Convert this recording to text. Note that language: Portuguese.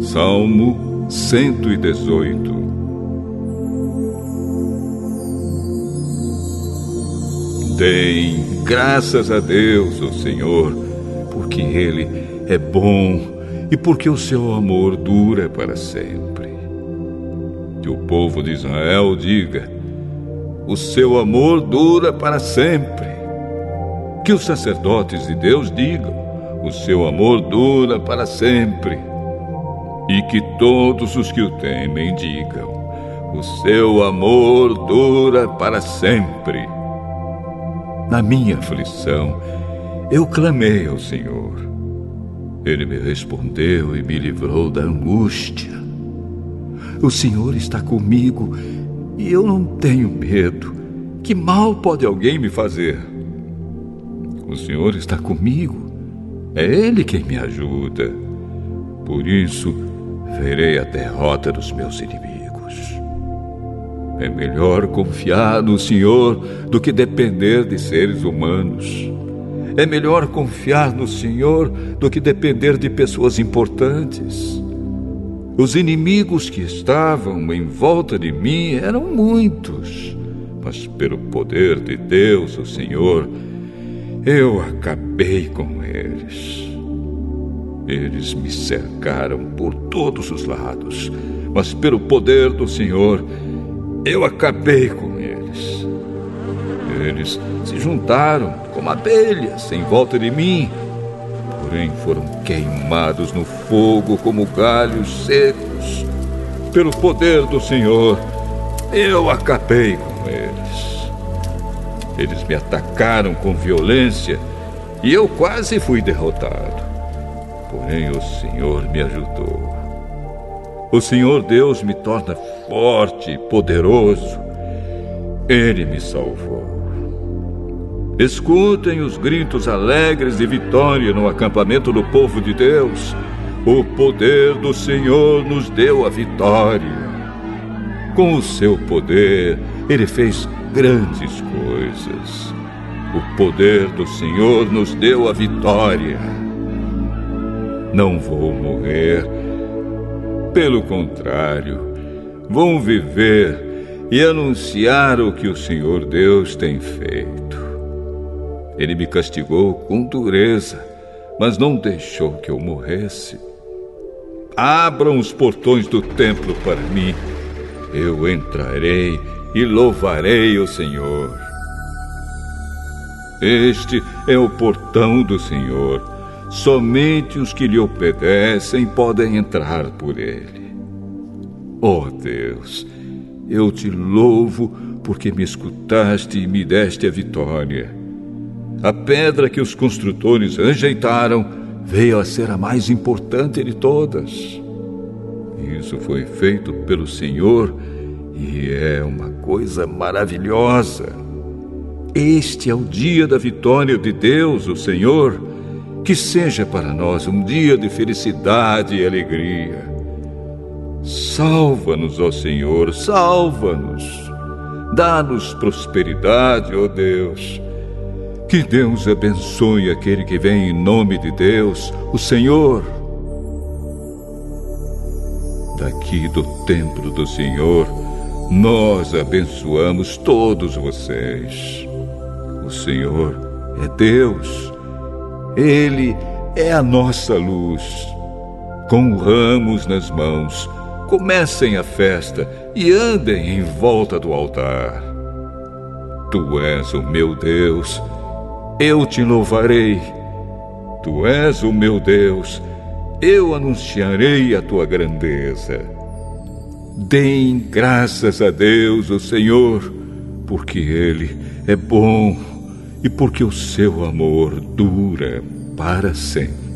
Salmo 118 Deem graças a Deus, o Senhor, porque Ele é bom e porque o seu amor dura para sempre. Que o povo de Israel diga: o seu amor dura para sempre. Que os sacerdotes de Deus digam: o seu amor dura para sempre e que todos os que o temem digam: O seu amor dura para sempre. Na minha aflição, eu clamei ao Senhor. Ele me respondeu e me livrou da angústia. O Senhor está comigo e eu não tenho medo. Que mal pode alguém me fazer? O Senhor está comigo. É Ele quem me ajuda. Por isso, verei a derrota dos meus inimigos. É melhor confiar no Senhor do que depender de seres humanos. É melhor confiar no Senhor do que depender de pessoas importantes. Os inimigos que estavam em volta de mim eram muitos, mas pelo poder de Deus, o Senhor, eu acabei com eles. Eles me cercaram por todos os lados, mas pelo poder do Senhor, eu acabei com eles. Eles se juntaram como abelhas em volta de mim, porém foram queimados no fogo como galhos secos. Pelo poder do Senhor, eu acabei com eles. Eles me atacaram com violência e eu quase fui derrotado porém o Senhor me ajudou. O Senhor Deus me torna forte e poderoso. Ele me salvou. Escutem os gritos alegres de vitória no acampamento do povo de Deus. O poder do Senhor nos deu a vitória. Com o seu poder, ele fez grandes coisas. O poder do Senhor nos deu a vitória. Não vou morrer. Pelo contrário, vou viver e anunciar o que o Senhor Deus tem feito. Ele me castigou com dureza, mas não deixou que eu morresse. Abram os portões do templo para mim. Eu entrarei e louvarei o Senhor. Este é o portão do Senhor Somente os que lhe obedecem podem entrar por ele. Oh Deus, eu te louvo porque me escutaste e me deste a vitória. A pedra que os construtores rejeitaram veio a ser a mais importante de todas. Isso foi feito pelo Senhor e é uma coisa maravilhosa. Este é o dia da vitória de Deus, o Senhor que seja para nós um dia de felicidade e alegria. Salva-nos, ó Senhor, salva-nos. Dá-nos prosperidade, ó Deus. Que Deus abençoe aquele que vem em nome de Deus, o Senhor. Daqui do templo do Senhor, nós abençoamos todos vocês. O Senhor é Deus ele é a nossa luz. Com ramos nas mãos, comecem a festa e andem em volta do altar. Tu és o meu Deus, eu te louvarei. Tu és o meu Deus, eu anunciarei a tua grandeza. Deem graças a Deus, o Senhor, porque Ele é bom e porque o seu amor dura para sempre.